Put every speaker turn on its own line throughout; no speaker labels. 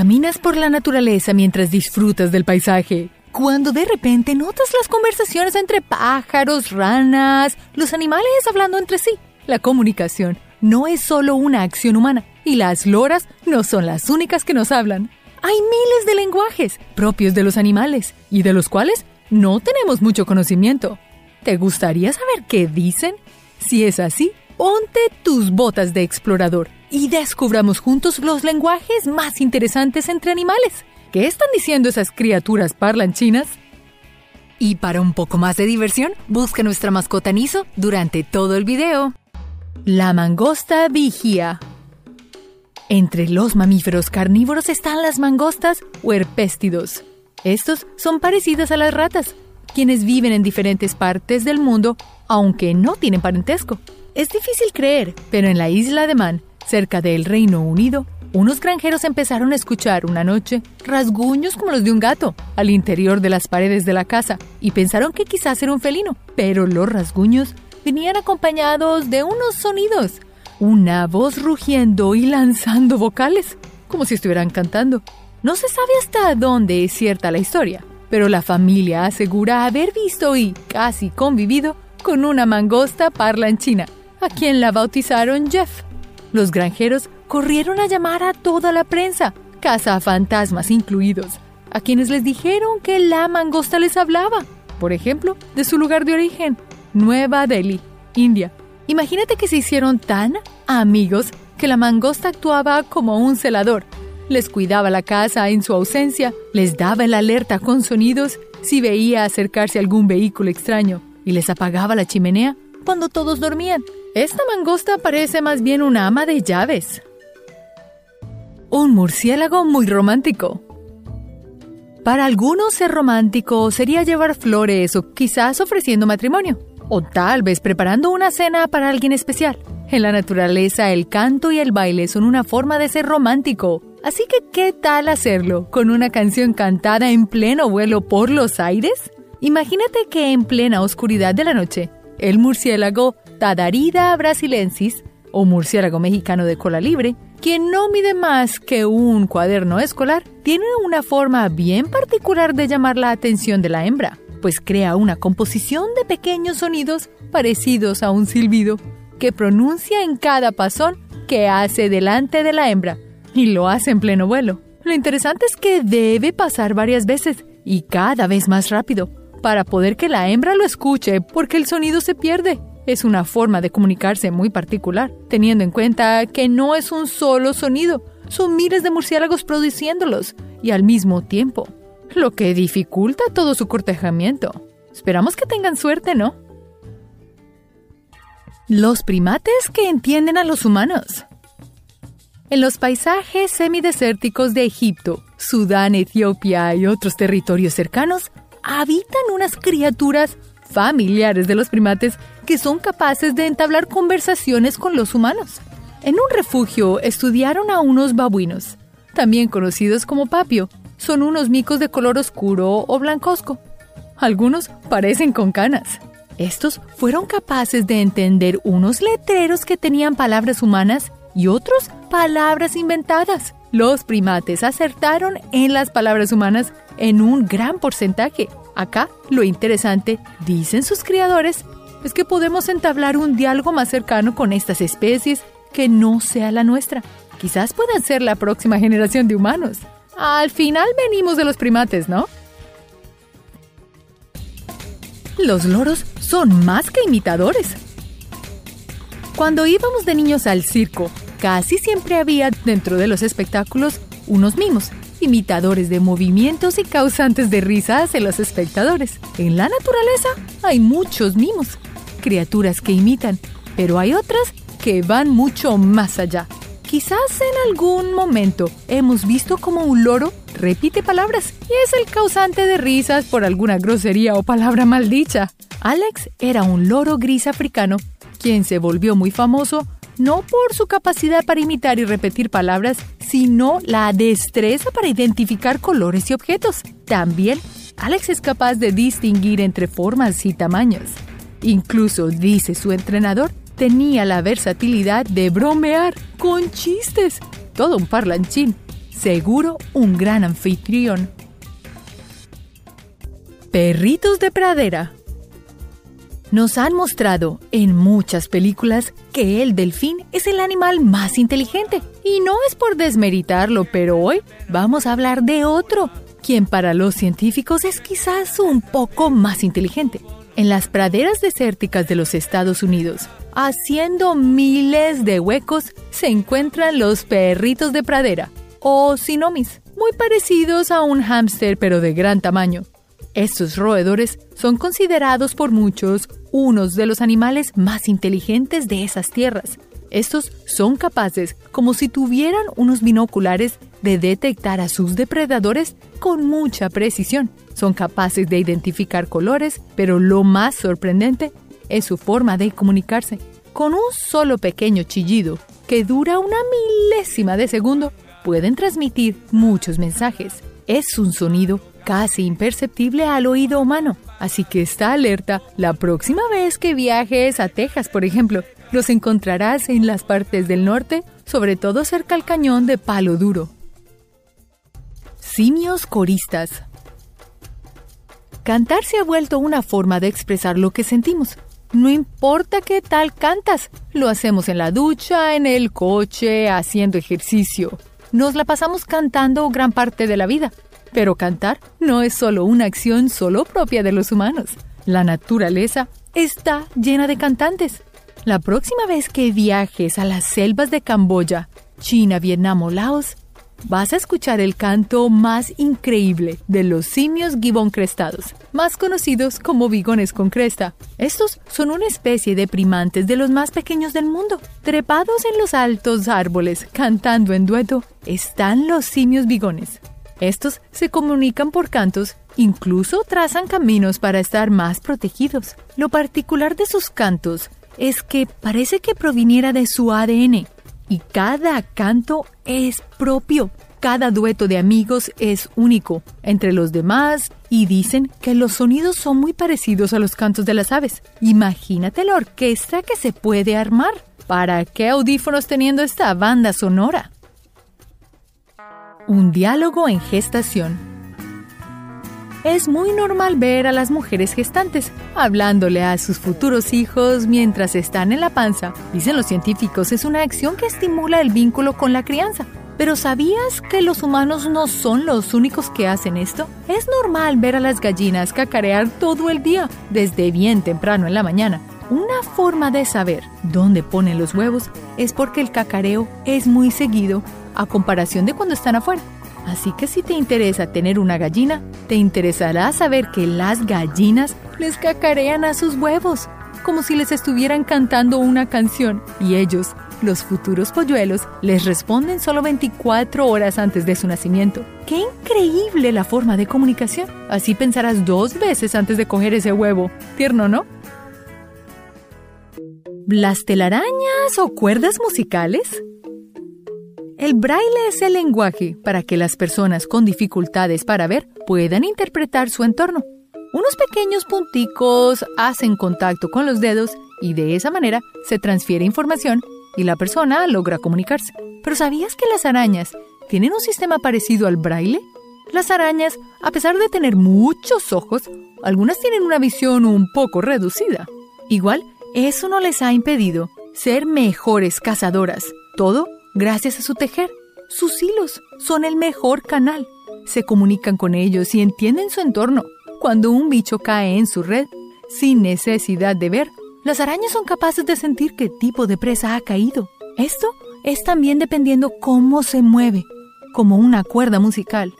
caminas por la naturaleza mientras disfrutas del paisaje. Cuando de repente notas las conversaciones entre pájaros, ranas, los animales hablando entre sí. La comunicación no es solo una acción humana y las loras no son las únicas que nos hablan. Hay miles de lenguajes propios de los animales y de los cuales no tenemos mucho conocimiento. ¿Te gustaría saber qué dicen? Si es así, ponte tus botas de explorador y descubramos juntos los lenguajes más interesantes entre animales. ¿Qué están diciendo esas criaturas parlanchinas? Y para un poco más de diversión, busca nuestra mascota Niso durante todo el video. La mangosta vigía. Entre los mamíferos carnívoros están las mangostas o herpéstidos. Estos son parecidos a las ratas, quienes viven en diferentes partes del mundo, aunque no tienen parentesco. Es difícil creer, pero en la isla de Man, cerca del Reino Unido, unos granjeros empezaron a escuchar una noche rasguños como los de un gato al interior de las paredes de la casa y pensaron que quizás era un felino, pero los rasguños venían acompañados de unos sonidos, una voz rugiendo y lanzando vocales, como si estuvieran cantando. No se sabe hasta dónde es cierta la historia, pero la familia asegura haber visto y casi convivido con una mangosta parlanchina, a quien la bautizaron Jeff. Los granjeros corrieron a llamar a toda la prensa, fantasmas incluidos, a quienes les dijeron que la mangosta les hablaba, por ejemplo, de su lugar de origen, Nueva Delhi, India. Imagínate que se hicieron tan amigos que la mangosta actuaba como un celador. Les cuidaba la casa en su ausencia, les daba el alerta con sonidos si veía acercarse algún vehículo extraño y les apagaba la chimenea cuando todos dormían. Esta mangosta parece más bien una ama de llaves. Un murciélago muy romántico. Para algunos ser romántico sería llevar flores o quizás ofreciendo matrimonio, o tal vez preparando una cena para alguien especial. En la naturaleza el canto y el baile son una forma de ser romántico, así que ¿qué tal hacerlo con una canción cantada en pleno vuelo por los aires? Imagínate que en plena oscuridad de la noche, el murciélago Tadarida brasilensis, o murciélago mexicano de cola libre, quien no mide más que un cuaderno escolar, tiene una forma bien particular de llamar la atención de la hembra, pues crea una composición de pequeños sonidos parecidos a un silbido que pronuncia en cada pasón que hace delante de la hembra, y lo hace en pleno vuelo. Lo interesante es que debe pasar varias veces y cada vez más rápido para poder que la hembra lo escuche porque el sonido se pierde es una forma de comunicarse muy particular, teniendo en cuenta que no es un solo sonido, son miles de murciélagos produciéndolos y al mismo tiempo, lo que dificulta todo su cortejamiento. Esperamos que tengan suerte, ¿no? Los primates que entienden a los humanos. En los paisajes semidesérticos de Egipto, Sudán, Etiopía y otros territorios cercanos, habitan unas criaturas familiares de los primates que son capaces de entablar conversaciones con los humanos. En un refugio estudiaron a unos babuinos, también conocidos como papio. Son unos micos de color oscuro o blancosco. Algunos parecen con canas. Estos fueron capaces de entender unos letreros que tenían palabras humanas y otros palabras inventadas. Los primates acertaron en las palabras humanas en un gran porcentaje Acá, lo interesante, dicen sus criadores, es que podemos entablar un diálogo más cercano con estas especies que no sea la nuestra. Quizás puedan ser la próxima generación de humanos. Al final venimos de los primates, ¿no? Los loros son más que imitadores. Cuando íbamos de niños al circo, casi siempre había dentro de los espectáculos unos mimos imitadores de movimientos y causantes de risas en los espectadores. En la naturaleza hay muchos mimos, criaturas que imitan, pero hay otras que van mucho más allá. Quizás en algún momento hemos visto como un loro repite palabras y es el causante de risas por alguna grosería o palabra maldicha. Alex era un loro gris africano, quien se volvió muy famoso no por su capacidad para imitar y repetir palabras, sino la destreza para identificar colores y objetos. También, Alex es capaz de distinguir entre formas y tamaños. Incluso, dice su entrenador, tenía la versatilidad de bromear con chistes. Todo un parlanchín. seguro un gran anfitrión. Perritos de pradera. Nos han mostrado en muchas películas que el delfín es el animal más inteligente. Y no es por desmeritarlo, pero hoy vamos a hablar de otro, quien para los científicos es quizás un poco más inteligente. En las praderas desérticas de los Estados Unidos, haciendo miles de huecos, se encuentran los perritos de pradera, o sinomis, muy parecidos a un hámster pero de gran tamaño. Estos roedores son considerados por muchos unos de los animales más inteligentes de esas tierras. Estos son capaces, como si tuvieran unos binoculares, de detectar a sus depredadores con mucha precisión. Son capaces de identificar colores, pero lo más sorprendente es su forma de comunicarse. Con un solo pequeño chillido, que dura una milésima de segundo, pueden transmitir muchos mensajes. Es un sonido casi imperceptible al oído humano, así que está alerta la próxima vez que viajes a Texas, por ejemplo. Los encontrarás en las partes del norte, sobre todo cerca al cañón de Palo Duro. Simios coristas. Cantar se ha vuelto una forma de expresar lo que sentimos. No importa qué tal cantas, lo hacemos en la ducha, en el coche, haciendo ejercicio. Nos la pasamos cantando gran parte de la vida. Pero cantar no es solo una acción solo propia de los humanos. La naturaleza está llena de cantantes. La próxima vez que viajes a las selvas de Camboya, China, Vietnam o Laos, vas a escuchar el canto más increíble de los simios gibón crestados, más conocidos como bigones con cresta. Estos son una especie de primantes de los más pequeños del mundo. Trepados en los altos árboles, cantando en dueto, están los simios bigones. Estos se comunican por cantos, incluso trazan caminos para estar más protegidos. Lo particular de sus cantos es que parece que proviniera de su ADN y cada canto es propio. Cada dueto de amigos es único entre los demás y dicen que los sonidos son muy parecidos a los cantos de las aves. Imagínate la orquesta que se puede armar. ¿Para qué audífonos teniendo esta banda sonora? Un diálogo en gestación. Es muy normal ver a las mujeres gestantes hablándole a sus futuros hijos mientras están en la panza. Dicen los científicos, es una acción que estimula el vínculo con la crianza. Pero ¿sabías que los humanos no son los únicos que hacen esto? Es normal ver a las gallinas cacarear todo el día, desde bien temprano en la mañana. Una forma de saber dónde ponen los huevos es porque el cacareo es muy seguido a comparación de cuando están afuera. Así que si te interesa tener una gallina, te interesará saber que las gallinas les cacarean a sus huevos, como si les estuvieran cantando una canción, y ellos, los futuros polluelos, les responden solo 24 horas antes de su nacimiento. ¡Qué increíble la forma de comunicación! Así pensarás dos veces antes de coger ese huevo. Tierno, ¿no? ¿Las telarañas o cuerdas musicales? El braille es el lenguaje para que las personas con dificultades para ver puedan interpretar su entorno. Unos pequeños punticos hacen contacto con los dedos y de esa manera se transfiere información y la persona logra comunicarse. Pero ¿sabías que las arañas tienen un sistema parecido al braille? Las arañas, a pesar de tener muchos ojos, algunas tienen una visión un poco reducida. Igual, eso no les ha impedido ser mejores cazadoras. Todo gracias a su tejer. Sus hilos son el mejor canal. Se comunican con ellos y entienden su entorno. Cuando un bicho cae en su red, sin necesidad de ver, las arañas son capaces de sentir qué tipo de presa ha caído. Esto es también dependiendo cómo se mueve, como una cuerda musical.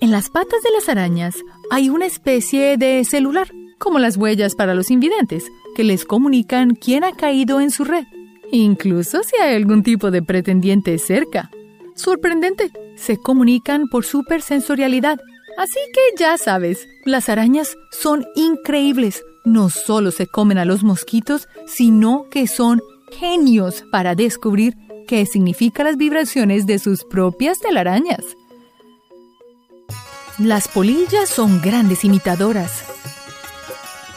En las patas de las arañas hay una especie de celular, como las huellas para los invidentes, que les comunican quién ha caído en su red incluso si hay algún tipo de pretendiente cerca. Sorprendente, se comunican por supersensorialidad. Así que ya sabes, las arañas son increíbles. No solo se comen a los mosquitos, sino que son genios para descubrir qué significan las vibraciones de sus propias telarañas. Las polillas son grandes imitadoras.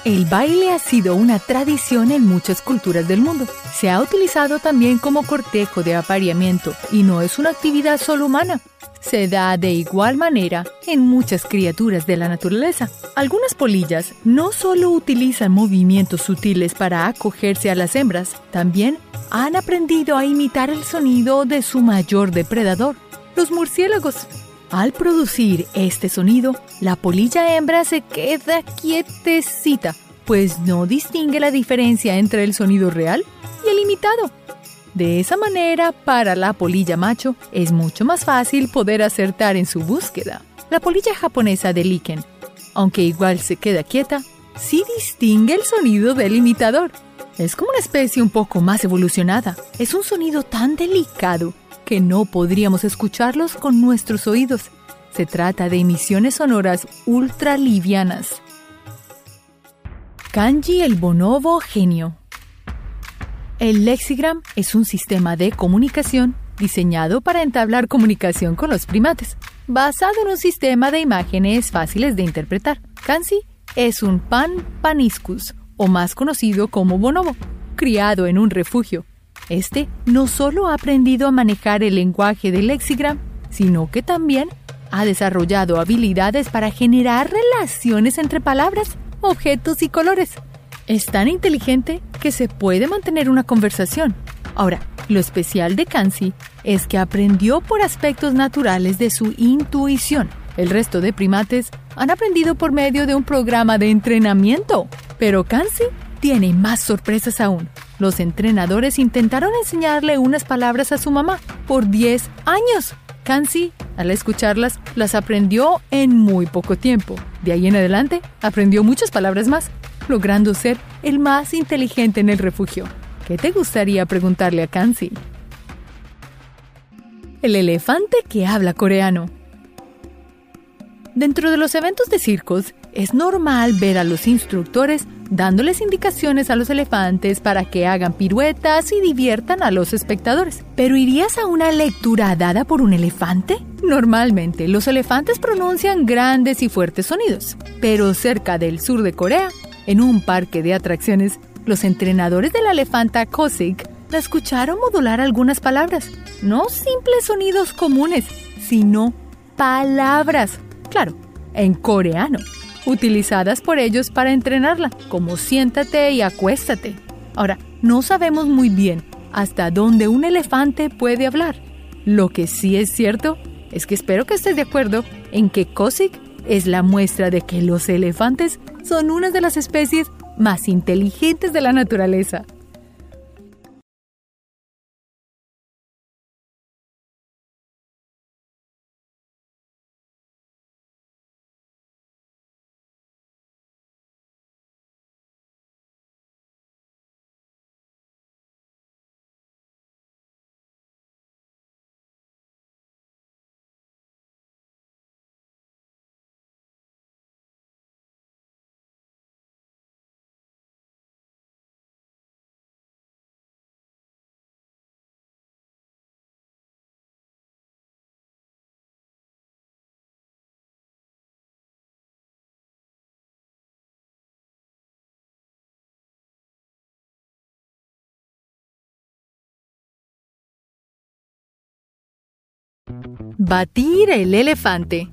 El baile ha sido una tradición en muchas culturas del mundo. Se ha utilizado también como cortejo de apareamiento y no es una actividad solo humana. se da de igual manera en muchas criaturas de la naturaleza. Algunas polillas no solo utilizan movimientos sutiles para acogerse a las hembras, también han aprendido a imitar el sonido de su mayor depredador, los murciélagos. Al producir este sonido, la polilla hembra se queda quietecita, pues no distingue la diferencia entre el sonido real y el imitado. De esa manera, para la polilla macho es mucho más fácil poder acertar en su búsqueda. La polilla japonesa de Liken, aunque igual se queda quieta, sí distingue el sonido del imitador. Es como una especie un poco más evolucionada. Es un sonido tan delicado que no podríamos escucharlos con nuestros oídos. Se trata de emisiones sonoras ultra livianas. Kanji el bonobo genio. El lexigram es un sistema de comunicación diseñado para entablar comunicación con los primates, basado en un sistema de imágenes fáciles de interpretar. Kanji es un pan paniscus, o más conocido como bonobo, criado en un refugio este no solo ha aprendido a manejar el lenguaje del lexigram, sino que también ha desarrollado habilidades para generar relaciones entre palabras, objetos y colores. Es tan inteligente que se puede mantener una conversación. Ahora, lo especial de Kansi es que aprendió por aspectos naturales de su intuición. El resto de primates han aprendido por medio de un programa de entrenamiento, pero Kansi tiene más sorpresas aún. Los entrenadores intentaron enseñarle unas palabras a su mamá por 10 años. Kansi, al escucharlas, las aprendió en muy poco tiempo. De ahí en adelante, aprendió muchas palabras más, logrando ser el más inteligente en el refugio. ¿Qué te gustaría preguntarle a Kansi? El elefante que habla coreano. Dentro de los eventos de circos, es normal ver a los instructores dándoles indicaciones a los elefantes para que hagan piruetas y diviertan a los espectadores. ¿Pero irías a una lectura dada por un elefante? Normalmente los elefantes pronuncian grandes y fuertes sonidos, pero cerca del sur de Corea, en un parque de atracciones, los entrenadores de la elefanta Kosik la escucharon modular algunas palabras, no simples sonidos comunes, sino palabras, claro, en coreano utilizadas por ellos para entrenarla, como siéntate y acuéstate. Ahora, no sabemos muy bien hasta dónde un elefante puede hablar. Lo que sí es cierto es que espero que estés de acuerdo en que Kosik es la muestra de que los elefantes son una de las especies más inteligentes de la naturaleza. Batir el elefante.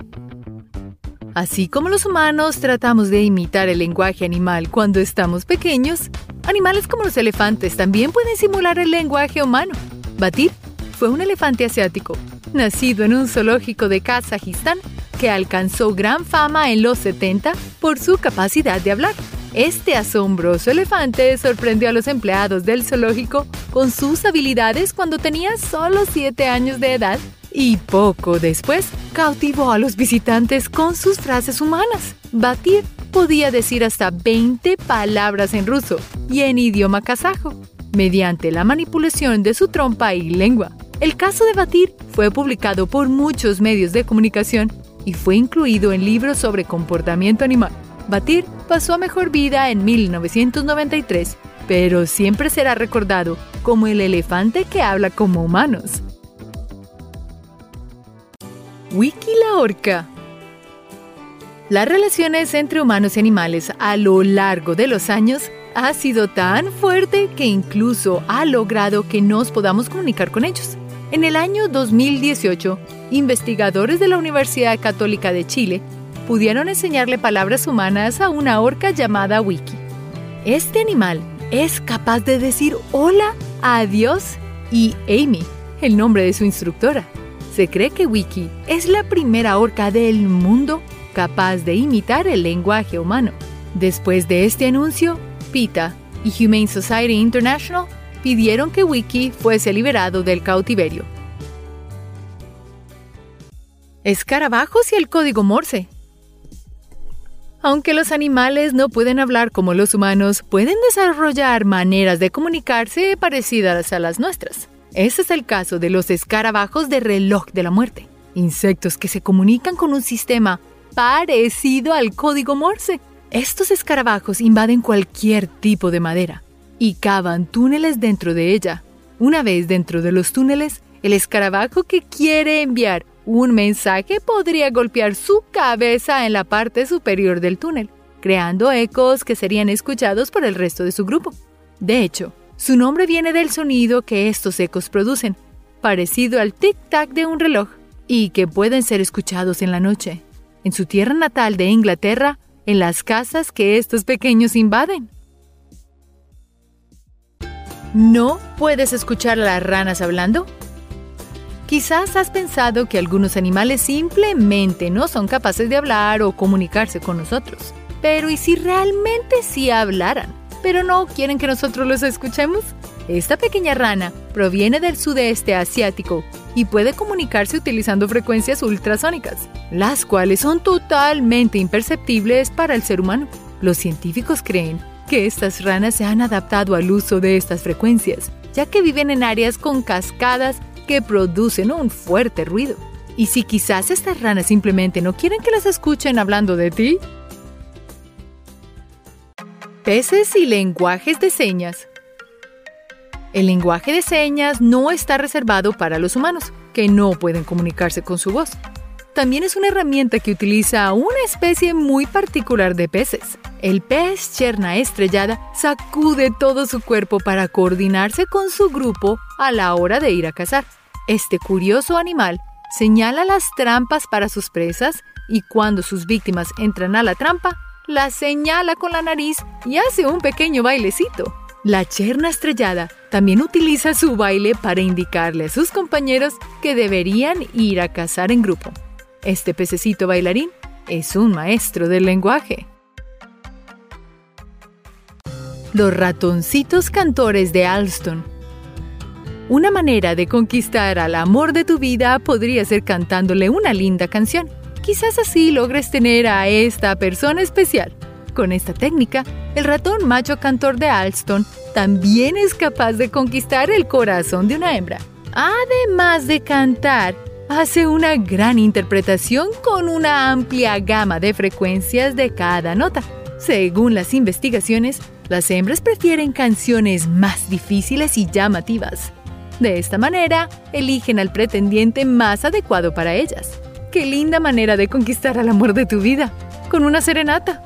Así como los humanos tratamos de imitar el lenguaje animal cuando estamos pequeños, animales como los elefantes también pueden simular el lenguaje humano. Batir fue un elefante asiático, nacido en un zoológico de Kazajistán, que alcanzó gran fama en los 70 por su capacidad de hablar. Este asombroso elefante sorprendió a los empleados del zoológico con sus habilidades cuando tenía solo 7 años de edad y poco después cautivó a los visitantes con sus frases humanas. Batir podía decir hasta 20 palabras en ruso y en idioma kazajo, mediante la manipulación de su trompa y lengua. El caso de Batir fue publicado por muchos medios de comunicación y fue incluido en libros sobre comportamiento animal. Batir pasó a mejor vida en 1993, pero siempre será recordado como el elefante que habla como humanos. Wiki la Orca. Las relaciones entre humanos y animales a lo largo de los años ha sido tan fuerte que incluso ha logrado que nos podamos comunicar con ellos. En el año 2018, investigadores de la Universidad Católica de Chile pudieron enseñarle palabras humanas a una orca llamada Wiki. Este animal es capaz de decir hola, adiós y Amy, el nombre de su instructora. Se cree que Wiki es la primera orca del mundo capaz de imitar el lenguaje humano. Después de este anuncio, PETA y Humane Society International pidieron que Wiki fuese liberado del cautiverio. Escarabajos y el código Morse. Aunque los animales no pueden hablar como los humanos, pueden desarrollar maneras de comunicarse parecidas a las nuestras. Ese es el caso de los escarabajos de reloj de la muerte, insectos que se comunican con un sistema parecido al código Morse. Estos escarabajos invaden cualquier tipo de madera y cavan túneles dentro de ella. Una vez dentro de los túneles, el escarabajo que quiere enviar un mensaje podría golpear su cabeza en la parte superior del túnel, creando ecos que serían escuchados por el resto de su grupo. De hecho, su nombre viene del sonido que estos ecos producen, parecido al tic-tac de un reloj, y que pueden ser escuchados en la noche, en su tierra natal de Inglaterra, en las casas que estos pequeños invaden. ¿No puedes escuchar a las ranas hablando? Quizás has pensado que algunos animales simplemente no son capaces de hablar o comunicarse con nosotros. Pero ¿y si realmente sí hablaran? Pero no quieren que nosotros los escuchemos? Esta pequeña rana proviene del sudeste asiático y puede comunicarse utilizando frecuencias ultrasónicas, las cuales son totalmente imperceptibles para el ser humano. Los científicos creen que estas ranas se han adaptado al uso de estas frecuencias, ya que viven en áreas con cascadas que producen un fuerte ruido. Y si quizás estas ranas simplemente no quieren que las escuchen hablando de ti, Peces y lenguajes de señas. El lenguaje de señas no está reservado para los humanos, que no pueden comunicarse con su voz. También es una herramienta que utiliza una especie muy particular de peces. El pez cherna estrellada sacude todo su cuerpo para coordinarse con su grupo a la hora de ir a cazar. Este curioso animal señala las trampas para sus presas y cuando sus víctimas entran a la trampa, la señala con la nariz y hace un pequeño bailecito. La cherna estrellada también utiliza su baile para indicarle a sus compañeros que deberían ir a cazar en grupo. Este pececito bailarín es un maestro del lenguaje. Los ratoncitos cantores de Alston. Una manera de conquistar al amor de tu vida podría ser cantándole una linda canción. Quizás así logres tener a esta persona especial. Con esta técnica, el ratón macho cantor de Alston también es capaz de conquistar el corazón de una hembra. Además de cantar, hace una gran interpretación con una amplia gama de frecuencias de cada nota. Según las investigaciones, las hembras prefieren canciones más difíciles y llamativas. De esta manera, eligen al pretendiente más adecuado para ellas. Qué linda manera de conquistar al amor de tu vida, con una serenata.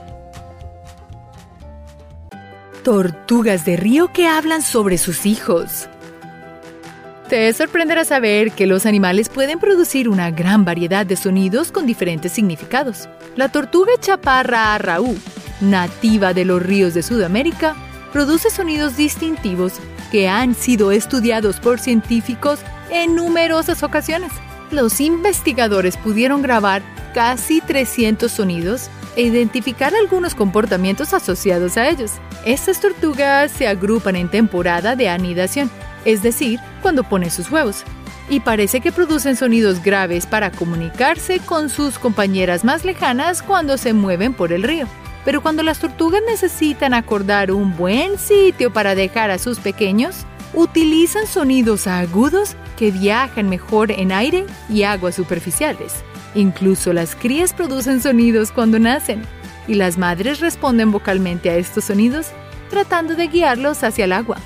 Tortugas de río que hablan sobre sus hijos. Te sorprenderá saber que los animales pueden producir una gran variedad de sonidos con diferentes significados. La tortuga chaparra arraú, nativa de los ríos de Sudamérica, produce sonidos distintivos que han sido estudiados por científicos en numerosas ocasiones los investigadores pudieron grabar casi 300 sonidos e identificar algunos comportamientos asociados a ellos. Estas tortugas se agrupan en temporada de anidación, es decir, cuando ponen sus huevos, y parece que producen sonidos graves para comunicarse con sus compañeras más lejanas cuando se mueven por el río. Pero cuando las tortugas necesitan acordar un buen sitio para dejar a sus pequeños, utilizan sonidos agudos que viajan mejor en aire y aguas superficiales. Incluso las crías producen sonidos cuando nacen y las madres responden vocalmente a estos sonidos tratando de guiarlos hacia el agua.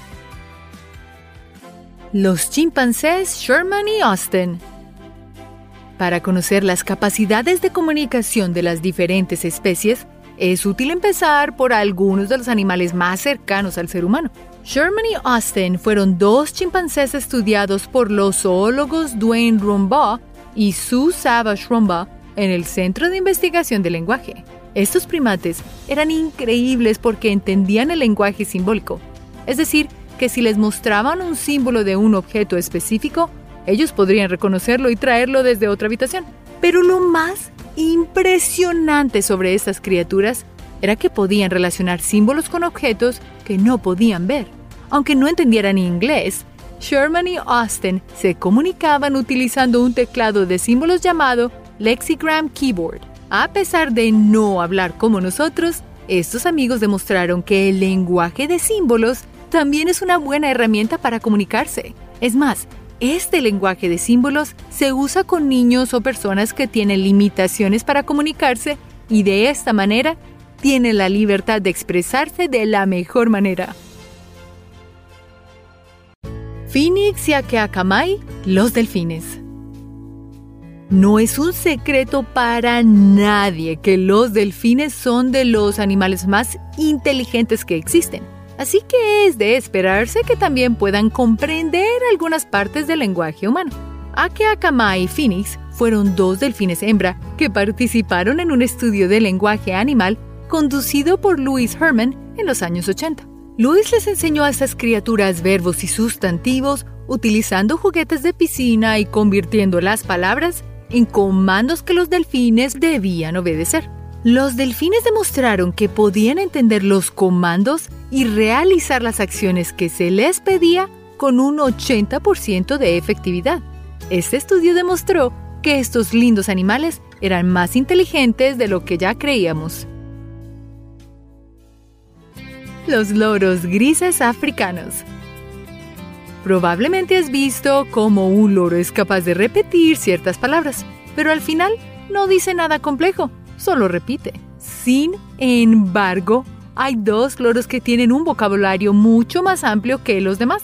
Los chimpancés Sherman y Austin. Para conocer las capacidades de comunicación de las diferentes especies, es útil empezar por algunos de los animales más cercanos al ser humano. Sherman y Austin fueron dos chimpancés estudiados por los zoólogos Dwayne Rumbaugh y Sue Savage Rumbaugh en el Centro de Investigación del Lenguaje. Estos primates eran increíbles porque entendían el lenguaje simbólico, es decir, que si les mostraban un símbolo de un objeto específico, ellos podrían reconocerlo y traerlo desde otra habitación. Pero lo más impresionante sobre estas criaturas era que podían relacionar símbolos con objetos que no podían ver. Aunque no entendieran inglés, Sherman y Austin se comunicaban utilizando un teclado de símbolos llamado Lexigram Keyboard. A pesar de no hablar como nosotros, estos amigos demostraron que el lenguaje de símbolos también es una buena herramienta para comunicarse. Es más, este lenguaje de símbolos se usa con niños o personas que tienen limitaciones para comunicarse y de esta manera tienen la libertad de expresarse de la mejor manera. Phoenix y Akeakamai, los delfines. No es un secreto para nadie que los delfines son de los animales más inteligentes que existen. Así que es de esperarse que también puedan comprender algunas partes del lenguaje humano. Akeakama y Phoenix fueron dos delfines hembra que participaron en un estudio de lenguaje animal conducido por Louis Herman en los años 80. Louis les enseñó a estas criaturas verbos y sustantivos utilizando juguetes de piscina y convirtiendo las palabras en comandos que los delfines debían obedecer. Los delfines demostraron que podían entender los comandos y realizar las acciones que se les pedía con un 80% de efectividad. Este estudio demostró que estos lindos animales eran más inteligentes de lo que ya creíamos. Los loros grises africanos. Probablemente has visto cómo un loro es capaz de repetir ciertas palabras, pero al final no dice nada complejo solo repite. Sin embargo, hay dos loros que tienen un vocabulario mucho más amplio que los demás.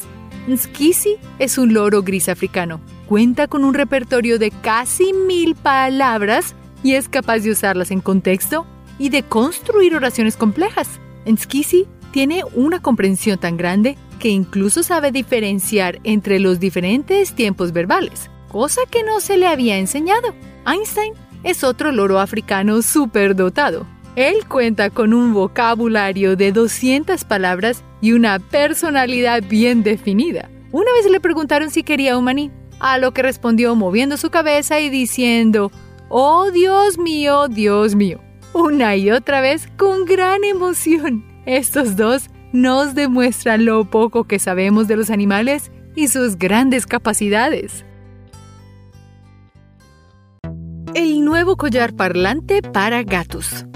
Skisi es un loro gris africano. Cuenta con un repertorio de casi mil palabras y es capaz de usarlas en contexto y de construir oraciones complejas. Skisi tiene una comprensión tan grande que incluso sabe diferenciar entre los diferentes tiempos verbales, cosa que no se le había enseñado. Einstein es otro loro africano superdotado. Él cuenta con un vocabulario de 200 palabras y una personalidad bien definida. Una vez le preguntaron si quería un maní, a lo que respondió moviendo su cabeza y diciendo, Oh Dios mío, Dios mío, una y otra vez con gran emoción. Estos dos nos demuestran lo poco que sabemos de los animales y sus grandes capacidades. El nuevo collar parlante para gatos.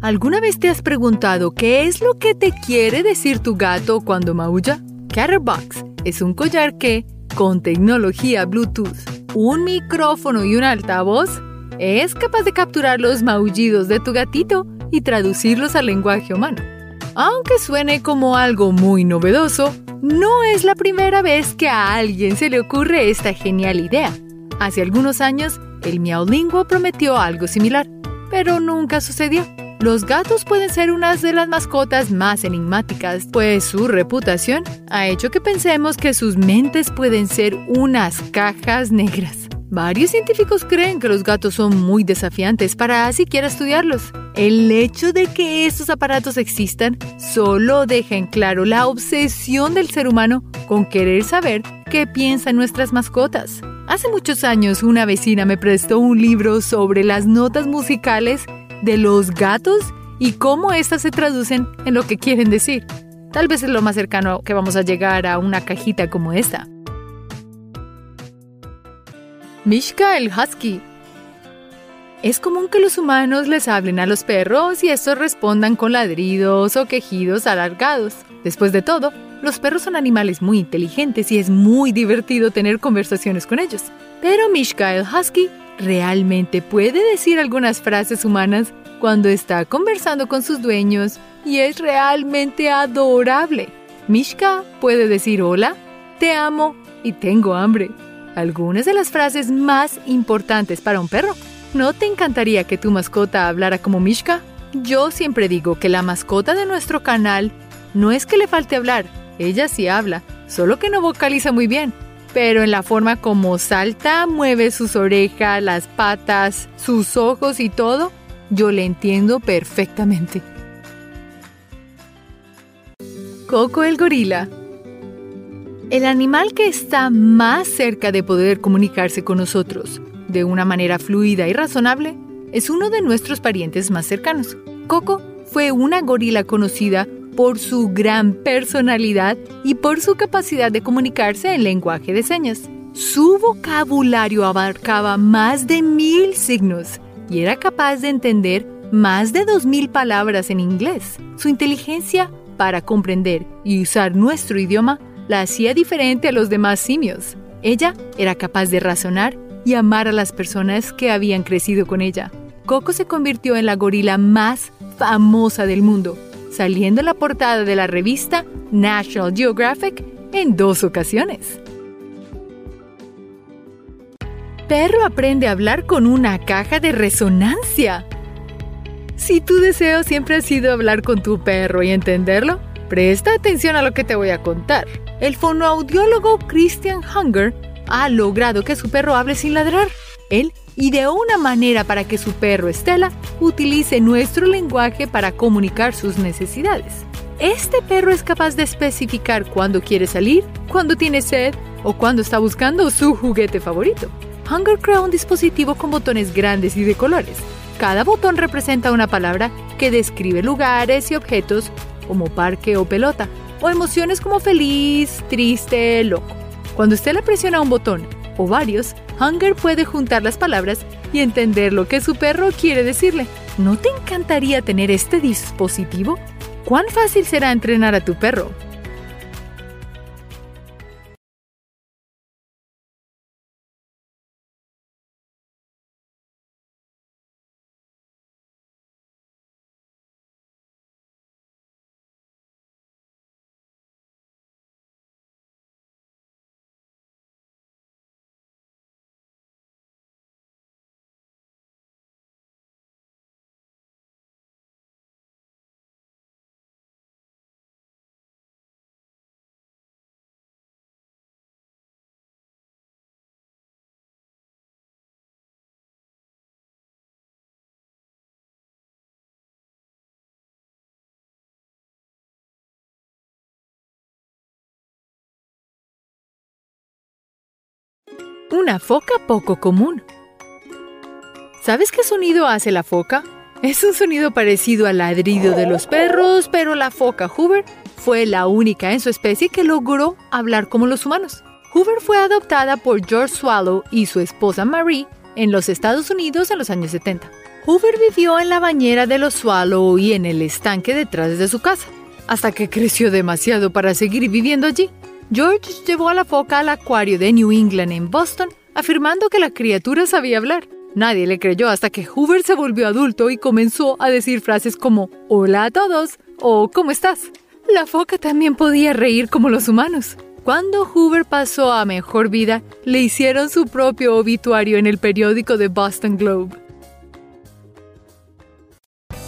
¿Alguna vez te has preguntado qué es lo que te quiere decir tu gato cuando maulla? Catterbox es un collar que, con tecnología Bluetooth, un micrófono y un altavoz, es capaz de capturar los maullidos de tu gatito y traducirlos al lenguaje humano. Aunque suene como algo muy novedoso, no es la primera vez que a alguien se le ocurre esta genial idea. Hace algunos años, el Miaulingo prometió algo similar, pero nunca sucedió. Los gatos pueden ser una de las mascotas más enigmáticas, pues su reputación ha hecho que pensemos que sus mentes pueden ser unas cajas negras. Varios científicos creen que los gatos son muy desafiantes para siquiera estudiarlos. El hecho de que estos aparatos existan solo deja en claro la obsesión del ser humano con querer saber qué piensan nuestras mascotas. Hace muchos años una vecina me prestó un libro sobre las notas musicales de los gatos y cómo éstas se traducen en lo que quieren decir. Tal vez es lo más cercano que vamos a llegar a una cajita como esta. Mishka el Husky. Es común que los humanos les hablen a los perros y estos respondan con ladridos o quejidos alargados. Después de todo, los perros son animales muy inteligentes y es muy divertido tener conversaciones con ellos. Pero Mishka el Husky realmente puede decir algunas frases humanas cuando está conversando con sus dueños y es realmente adorable. Mishka puede decir hola, te amo y tengo hambre algunas de las frases más importantes para un perro. ¿No te encantaría que tu mascota hablara como Mishka? Yo siempre digo que la mascota de nuestro canal no es que le falte hablar, ella sí habla, solo que no vocaliza muy bien, pero en la forma como salta, mueve sus orejas, las patas, sus ojos y todo, yo le entiendo perfectamente. Coco el gorila. El animal que está más cerca de poder comunicarse con nosotros de una manera fluida y razonable es uno de nuestros parientes más cercanos. Coco fue una gorila conocida por su gran personalidad y por su capacidad de comunicarse en lenguaje de señas. Su vocabulario abarcaba más de mil signos y era capaz de entender más de dos mil palabras en inglés. Su inteligencia para comprender y usar nuestro idioma la hacía diferente a los demás simios. Ella era capaz de razonar y amar a las personas que habían crecido con ella. Coco se convirtió en la gorila más famosa del mundo, saliendo en la portada de la revista National Geographic en dos ocasiones. Perro aprende a hablar con una caja de resonancia. Si tu deseo siempre ha sido hablar con tu perro y entenderlo, presta atención a lo que te voy a contar. El fonoaudiólogo Christian Hunger ha logrado que su perro hable sin ladrar. Él ideó una manera para que su perro Estela utilice nuestro lenguaje para comunicar sus necesidades. Este perro es capaz de especificar cuándo quiere salir, cuándo tiene sed o cuándo está buscando su juguete favorito. Hunger creó un dispositivo con botones grandes y de colores. Cada botón representa una palabra que describe lugares y objetos como parque o pelota, o emociones como feliz, triste, loco. Cuando usted le presiona un botón o varios, Hunger puede juntar las palabras y entender lo que su perro quiere decirle. ¿No te encantaría tener este dispositivo? ¿Cuán fácil será entrenar a tu perro? Una foca poco común. ¿Sabes qué sonido hace la foca? Es un sonido parecido al ladrido de los perros, pero la foca Hoover fue la única en su especie que logró hablar como los humanos. Hoover fue adoptada por George Swallow y su esposa Marie en los Estados Unidos en los años 70. Hoover vivió en la bañera de los Swallow y en el estanque detrás de su casa, hasta que creció demasiado para seguir viviendo allí. George llevó a la foca al acuario de New England en Boston, afirmando que la criatura sabía hablar. Nadie le creyó hasta que Hoover se volvió adulto y comenzó a decir frases como Hola a todos o ¿Cómo estás? La foca también podía reír como los humanos. Cuando Hoover pasó a mejor vida, le hicieron su propio obituario en el periódico The Boston Globe.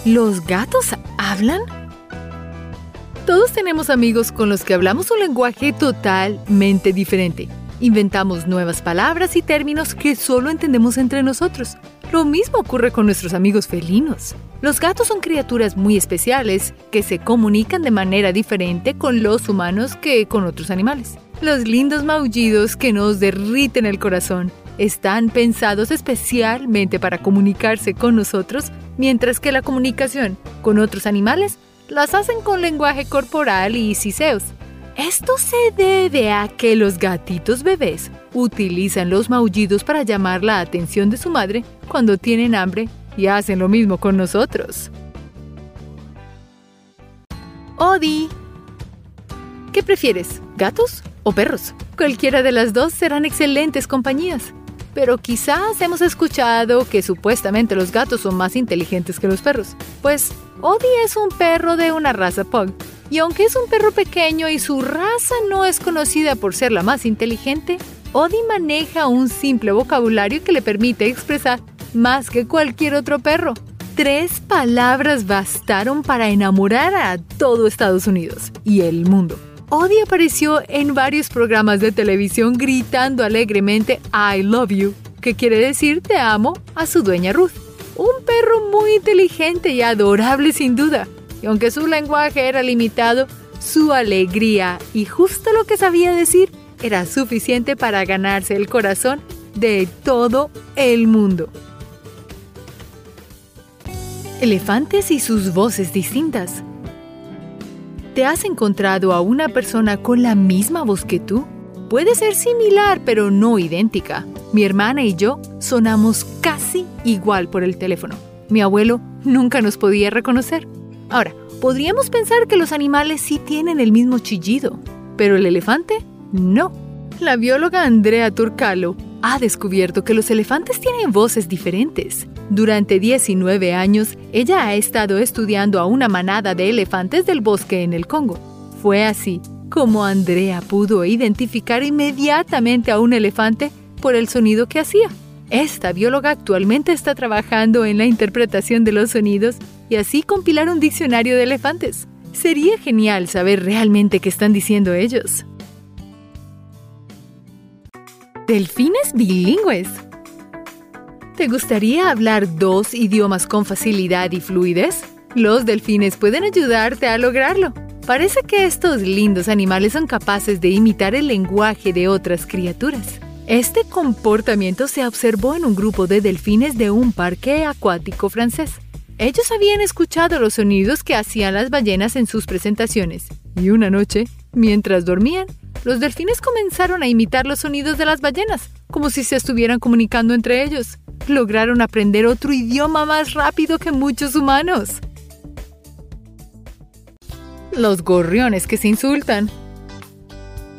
¿Los gatos hablan? Todos tenemos amigos con los que hablamos un lenguaje totalmente diferente. Inventamos nuevas palabras y términos que solo entendemos entre nosotros. Lo mismo ocurre con nuestros amigos felinos. Los gatos son criaturas muy especiales que se comunican de manera diferente con los humanos que con otros animales. Los lindos maullidos que nos derriten el corazón están pensados especialmente para comunicarse con nosotros, mientras que la comunicación con otros animales las hacen con lenguaje corporal y siseos. Esto se debe a que los gatitos bebés utilizan los maullidos para llamar la atención de su madre cuando tienen hambre y hacen lo mismo con nosotros. Odi. ¿Qué prefieres, gatos o perros? Cualquiera de las dos serán excelentes compañías. Pero quizás hemos escuchado que supuestamente los gatos son más inteligentes que los perros. Pues Odie es un perro de una raza pug. Y aunque es un perro pequeño y su raza no es conocida por ser la más inteligente, Odie maneja un simple vocabulario que le permite expresar más que cualquier otro perro. Tres palabras bastaron para enamorar a todo Estados Unidos y el mundo. Odie apareció en varios programas de televisión gritando alegremente I love you, que quiere decir te amo, a su dueña Ruth. Un perro muy inteligente y adorable sin duda. Y aunque su lenguaje era limitado, su alegría y justo lo que sabía decir era suficiente para ganarse el corazón de todo el mundo. Elefantes y sus voces distintas. ¿Te has encontrado a una persona con la misma voz que tú? Puede ser similar, pero no idéntica. Mi hermana y yo sonamos casi igual por el teléfono. Mi abuelo nunca nos podía reconocer. Ahora, podríamos pensar que los animales sí tienen el mismo chillido, pero el elefante no. La bióloga Andrea Turcalo ha descubierto que los elefantes tienen voces diferentes. Durante 19 años, ella ha estado estudiando a una manada de elefantes del bosque en el Congo. Fue así como Andrea pudo identificar inmediatamente a un elefante por el sonido que hacía. Esta bióloga actualmente está trabajando en la interpretación de los sonidos y así compilar un diccionario de elefantes. Sería genial saber realmente qué están diciendo ellos. Delfines bilingües. ¿Te gustaría hablar dos idiomas con facilidad y fluidez? Los delfines pueden ayudarte a lograrlo. Parece que estos lindos animales son capaces de imitar el lenguaje de otras criaturas. Este comportamiento se observó en un grupo de delfines de un parque acuático francés. Ellos habían escuchado los sonidos que hacían las ballenas en sus presentaciones, y una noche, mientras dormían, los delfines comenzaron a imitar los sonidos de las ballenas, como si se estuvieran comunicando entre ellos. Lograron aprender otro idioma más rápido que muchos humanos. Los gorriones que se insultan.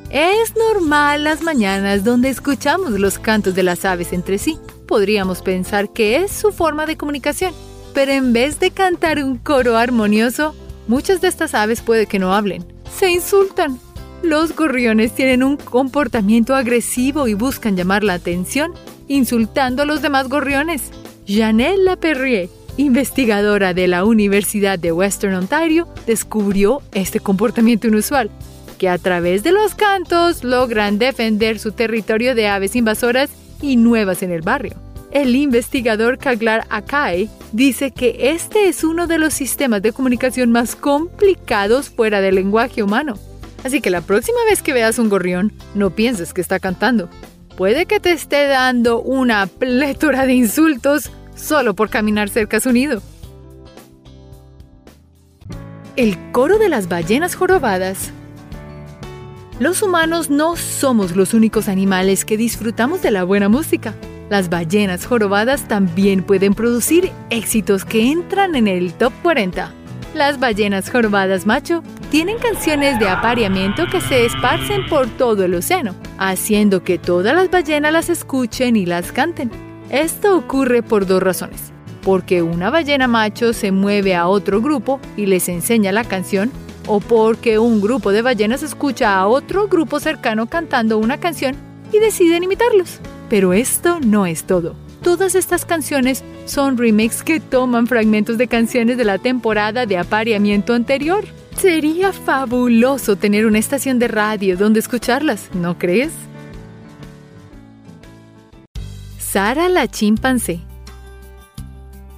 Es normal las mañanas donde escuchamos los cantos de las aves entre sí. Podríamos pensar que es su forma de comunicación, pero en vez de cantar un coro armonioso, muchas de estas aves puede que no hablen. Se insultan. Los gorriones tienen un comportamiento agresivo y buscan llamar la atención, insultando a los demás gorriones. Janelle Laperrier, investigadora de la Universidad de Western Ontario, descubrió este comportamiento inusual, que a través de los cantos logran defender su territorio de aves invasoras y nuevas en el barrio. El investigador Kaglar Akai dice que este es uno de los sistemas de comunicación más complicados fuera del lenguaje humano. Así que la próxima vez que veas un gorrión, no pienses que está cantando. Puede que te esté dando una plétora de insultos solo por caminar cerca a su nido. El coro de las ballenas jorobadas. Los humanos no somos los únicos animales que disfrutamos de la buena música. Las ballenas jorobadas también pueden producir éxitos que entran en el top 40. Las ballenas jorobadas macho tienen canciones de apareamiento que se esparcen por todo el océano, haciendo que todas las ballenas las escuchen y las canten. Esto ocurre por dos razones. Porque una ballena macho se mueve a otro grupo y les enseña la canción, o porque un grupo de ballenas escucha a otro grupo cercano cantando una canción y deciden imitarlos. Pero esto no es todo. Todas estas canciones son remixes que toman fragmentos de canciones de la temporada de apareamiento anterior. Sería fabuloso tener una estación de radio donde escucharlas, ¿no crees? Sara la chimpancé.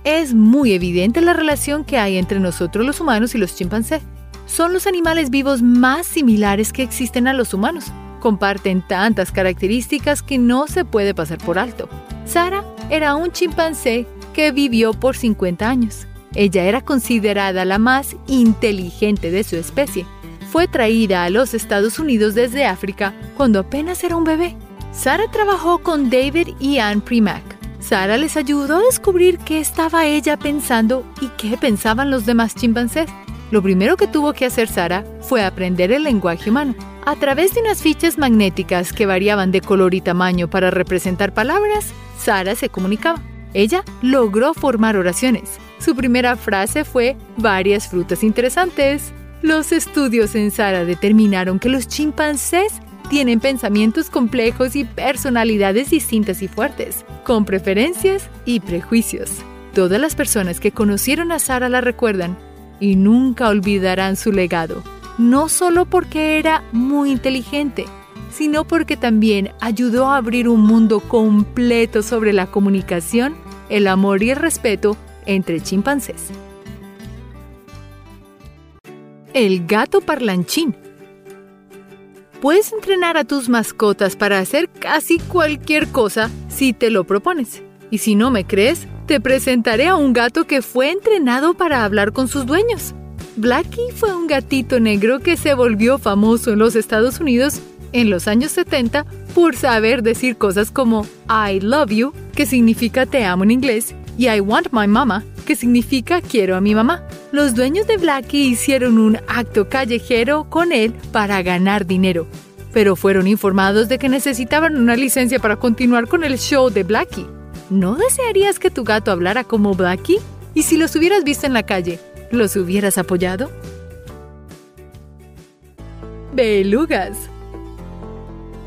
Es muy evidente la relación que hay entre nosotros los humanos y los chimpancés. Son los animales vivos más similares que existen a los humanos. Comparten tantas características que no se puede pasar por alto. Sara era un chimpancé que vivió por 50 años. Ella era considerada la más inteligente de su especie. Fue traída a los Estados Unidos desde África cuando apenas era un bebé. Sara trabajó con David y Ann Primack. Sara les ayudó a descubrir qué estaba ella pensando y qué pensaban los demás chimpancés. Lo primero que tuvo que hacer Sara fue aprender el lenguaje humano. A través de unas fichas magnéticas que variaban de color y tamaño para representar palabras, Sara se comunicaba. Ella logró formar oraciones. Su primera frase fue varias frutas interesantes. Los estudios en Sara determinaron que los chimpancés tienen pensamientos complejos y personalidades distintas y fuertes, con preferencias y prejuicios. Todas las personas que conocieron a Sara la recuerdan y nunca olvidarán su legado, no solo porque era muy inteligente, sino porque también ayudó a abrir un mundo completo sobre la comunicación, el amor y el respeto entre chimpancés. El gato parlanchín. Puedes entrenar a tus mascotas para hacer casi cualquier cosa si te lo propones. Y si no me crees, te presentaré a un gato que fue entrenado para hablar con sus dueños. Blackie fue un gatito negro que se volvió famoso en los Estados Unidos en los años 70 por saber decir cosas como I love you, que significa te amo en inglés, y I want my mama, que significa quiero a mi mamá. Los dueños de Blackie hicieron un acto callejero con él para ganar dinero, pero fueron informados de que necesitaban una licencia para continuar con el show de Blackie. ¿No desearías que tu gato hablara como Blackie? ¿Y si los hubieras visto en la calle, los hubieras apoyado? Belugas.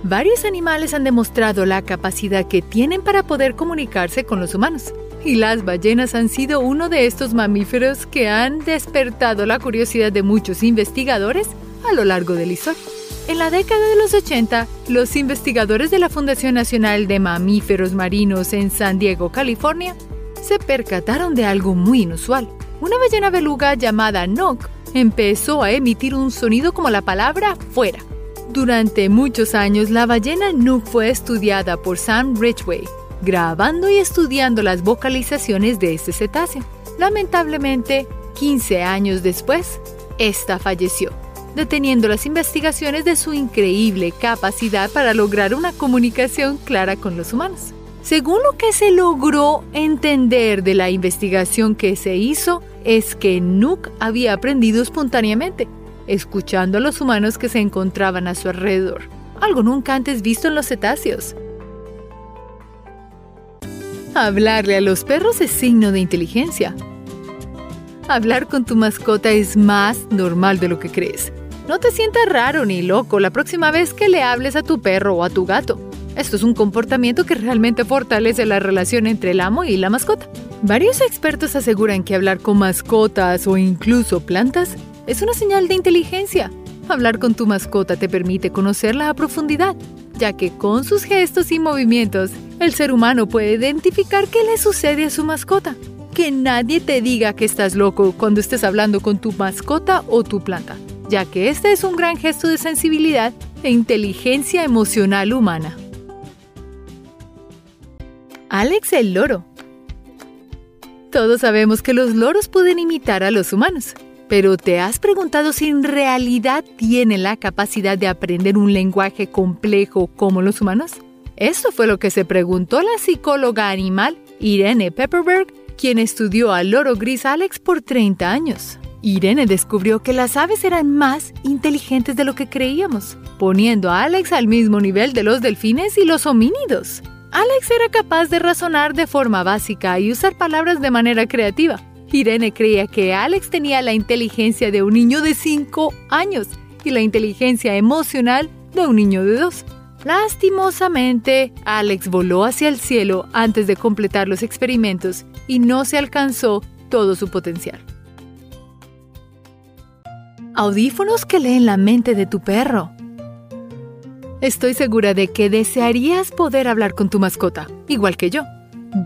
Varios animales han demostrado la capacidad que tienen para poder comunicarse con los humanos, y las ballenas han sido uno de estos mamíferos que han despertado la curiosidad de muchos investigadores a lo largo de la historia. En la década de los 80, los investigadores de la Fundación Nacional de Mamíferos Marinos en San Diego, California, se percataron de algo muy inusual. Una ballena beluga llamada Nook empezó a emitir un sonido como la palabra fuera durante muchos años, la ballena Nook fue estudiada por Sam Ridgway, grabando y estudiando las vocalizaciones de este cetáceo. Lamentablemente, 15 años después, esta falleció, deteniendo las investigaciones de su increíble capacidad para lograr una comunicación clara con los humanos. Según lo que se logró entender de la investigación que se hizo, es que Nook había aprendido espontáneamente escuchando a los humanos que se encontraban a su alrededor, algo nunca antes visto en los cetáceos. Hablarle a los perros es signo de inteligencia. Hablar con tu mascota es más normal de lo que crees. No te sientas raro ni loco la próxima vez que le hables a tu perro o a tu gato. Esto es un comportamiento que realmente fortalece la relación entre el amo y la mascota. Varios expertos aseguran que hablar con mascotas o incluso plantas es una señal de inteligencia. Hablar con tu mascota te permite conocerla a profundidad, ya que con sus gestos y movimientos, el ser humano puede identificar qué le sucede a su mascota. Que nadie te diga que estás loco cuando estés hablando con tu mascota o tu planta, ya que este es un gran gesto de sensibilidad e inteligencia emocional humana. Alex el loro. Todos sabemos que los loros pueden imitar a los humanos, pero ¿te has preguntado si en realidad tienen la capacidad de aprender un lenguaje complejo como los humanos? Esto fue lo que se preguntó la psicóloga animal Irene Pepperberg, quien estudió al loro gris Alex por 30 años. Irene descubrió que las aves eran más inteligentes de lo que creíamos, poniendo a Alex al mismo nivel de los delfines y los homínidos. Alex era capaz de razonar de forma básica y usar palabras de manera creativa, Irene creía que Alex tenía la inteligencia de un niño de 5 años y la inteligencia emocional de un niño de 2. Lastimosamente, Alex voló hacia el cielo antes de completar los experimentos y no se alcanzó todo su potencial. Audífonos que leen la mente de tu perro. Estoy segura de que desearías poder hablar con tu mascota, igual que yo.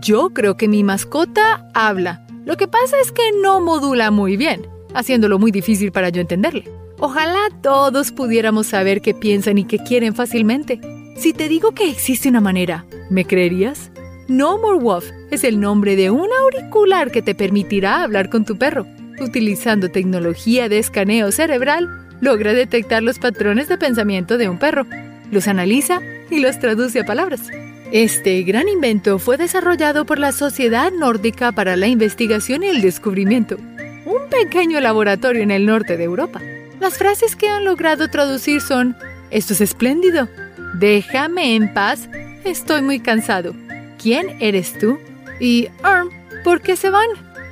Yo creo que mi mascota habla, lo que pasa es que no modula muy bien, haciéndolo muy difícil para yo entenderle. Ojalá todos pudiéramos saber qué piensan y qué quieren fácilmente. Si te digo que existe una manera, ¿me creerías? No More Wolf es el nombre de un auricular que te permitirá hablar con tu perro. Utilizando tecnología de escaneo cerebral, logra detectar los patrones de pensamiento de un perro, los analiza y los traduce a palabras. Este gran invento fue desarrollado por la Sociedad Nórdica para la Investigación y el Descubrimiento, un pequeño laboratorio en el norte de Europa. Las frases que han logrado traducir son, esto es espléndido, déjame en paz, estoy muy cansado, ¿quién eres tú? Y, arm, ¿por qué se van?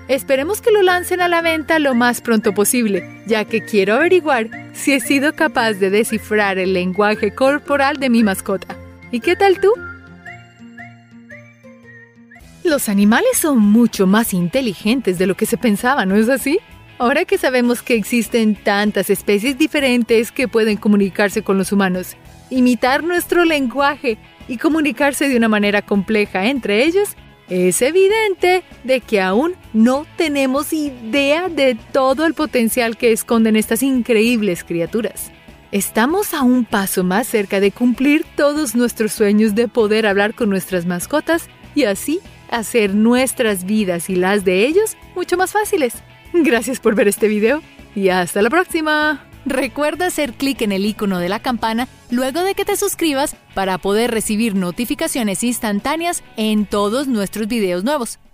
Esperemos que lo lancen a la venta lo más pronto posible, ya que quiero averiguar si he sido capaz de descifrar el lenguaje corporal de mi mascota. ¿Y qué tal tú? Los animales son mucho más inteligentes de lo que se pensaba, ¿no es así? Ahora que sabemos que existen tantas especies diferentes que pueden comunicarse con los humanos, imitar nuestro lenguaje y comunicarse de una manera compleja entre ellos, es evidente de que aún no tenemos idea de todo el potencial que esconden estas increíbles criaturas. Estamos a un paso más cerca de cumplir todos nuestros sueños de poder hablar con nuestras mascotas y así hacer nuestras vidas y las de ellos mucho más fáciles. Gracias por ver este video y hasta la próxima. Recuerda hacer clic en el icono de la campana luego de que te suscribas para poder recibir notificaciones instantáneas en todos nuestros videos nuevos.